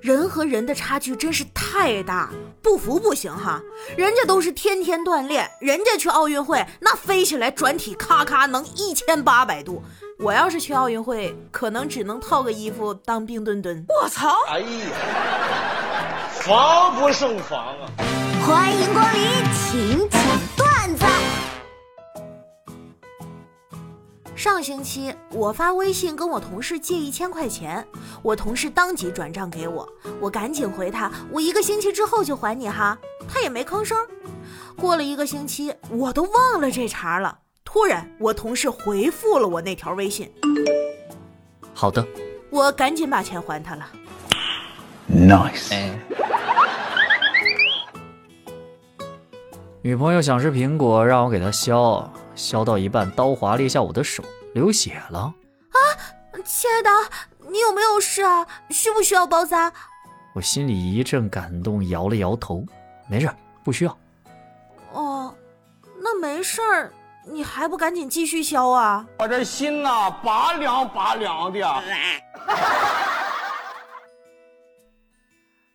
人和人的差距真是太大，不服不行哈！人家都是天天锻炼，人家去奥运会那飞起来转体咔咔能一千八百度，我要是去奥运会，可能只能套个衣服当冰墩墩。我操！哎呀，防不胜防啊！欢迎光临，请上星期我发微信跟我同事借一千块钱，我同事当即转账给我，我赶紧回他，我一个星期之后就还你哈。他也没吭声。过了一个星期，我都忘了这茬了。突然，我同事回复了我那条微信。好的，我赶紧把钱还他了。Nice。女朋友想吃苹果，让我给她削。削到一半，刀划了一下我的手，流血了。啊，亲爱的，你有没有事啊？需不需要包扎？我心里一阵感动，摇了摇头，没事，不需要。哦，那没事儿，你还不赶紧继续削啊？我这心呐，拔凉拔凉的。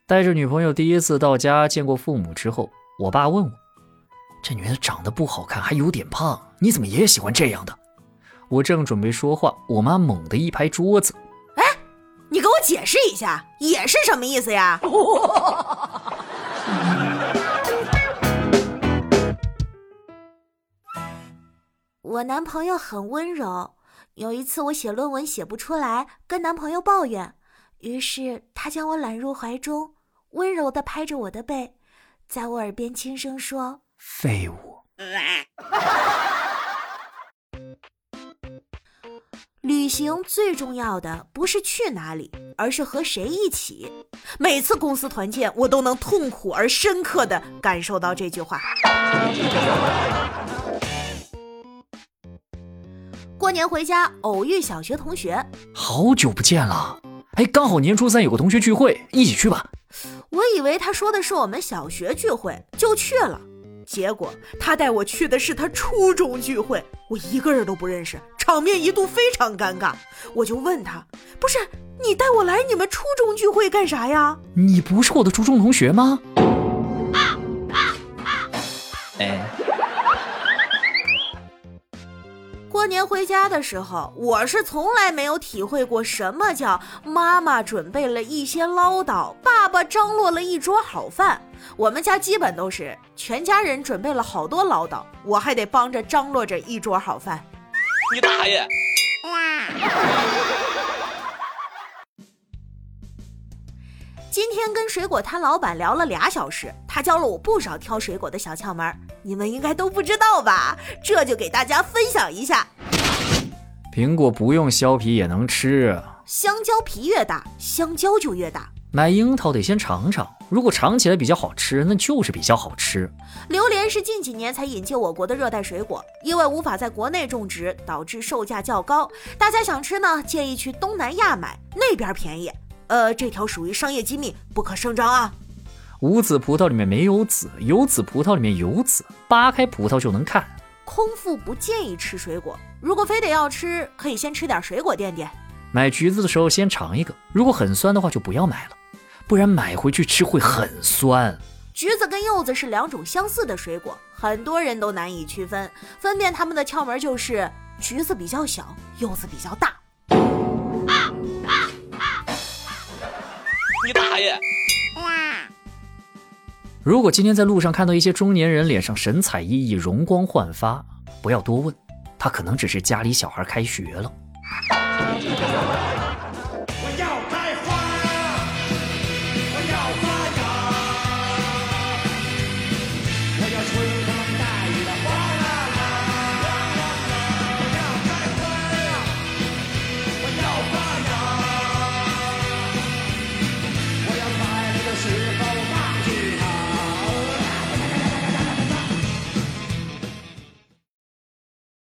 带着女朋友第一次到家见过父母之后，我爸问我。这女的长得不好看，还有点胖，你怎么也喜欢这样的？我正准备说话，我妈猛地一拍桌子：“哎，你给我解释一下，也是什么意思呀？” 我男朋友很温柔，有一次我写论文写不出来，跟男朋友抱怨，于是他将我揽入怀中，温柔的拍着我的背，在我耳边轻声说。废物！旅行最重要的不是去哪里，而是和谁一起。每次公司团建，我都能痛苦而深刻的感受到这句话。过年回家偶遇小学同学，好久不见了。哎，刚好年初三有个同学聚会，一起去吧。我以为他说的是我们小学聚会，就去了。结果他带我去的是他初中聚会，我一个人都不认识，场面一度非常尴尬。我就问他：“不是你带我来你们初中聚会干啥呀？你不是我的初中同学吗？”哎。过年回家的时候，我是从来没有体会过什么叫妈妈准备了一些唠叨，爸爸张罗了一桌好饭。我们家基本都是全家人准备了好多唠叨，我还得帮着张罗着一桌好饭。你大爷！今天跟水果摊老板聊了俩小时，他教了我不少挑水果的小窍门，你们应该都不知道吧？这就给大家分享一下。苹果不用削皮也能吃，香蕉皮越大，香蕉就越大。买樱桃得先尝尝，如果尝起来比较好吃，那就是比较好吃。榴莲是近几年才引进我国的热带水果，因为无法在国内种植，导致售价较高。大家想吃呢，建议去东南亚买，那边便宜。呃，这条属于商业机密，不可声张啊。无籽葡萄里面没有籽，有籽葡萄里面有籽，扒开葡萄就能看。空腹不建议吃水果，如果非得要吃，可以先吃点水果垫垫。买橘子的时候先尝一个，如果很酸的话就不要买了，不然买回去吃会很酸。橘子跟柚子是两种相似的水果，很多人都难以区分。分辨它们的窍门就是，橘子比较小，柚子比较大。如果今天在路上看到一些中年人脸上神采奕奕、容光焕发，不要多问，他可能只是家里小孩开学了。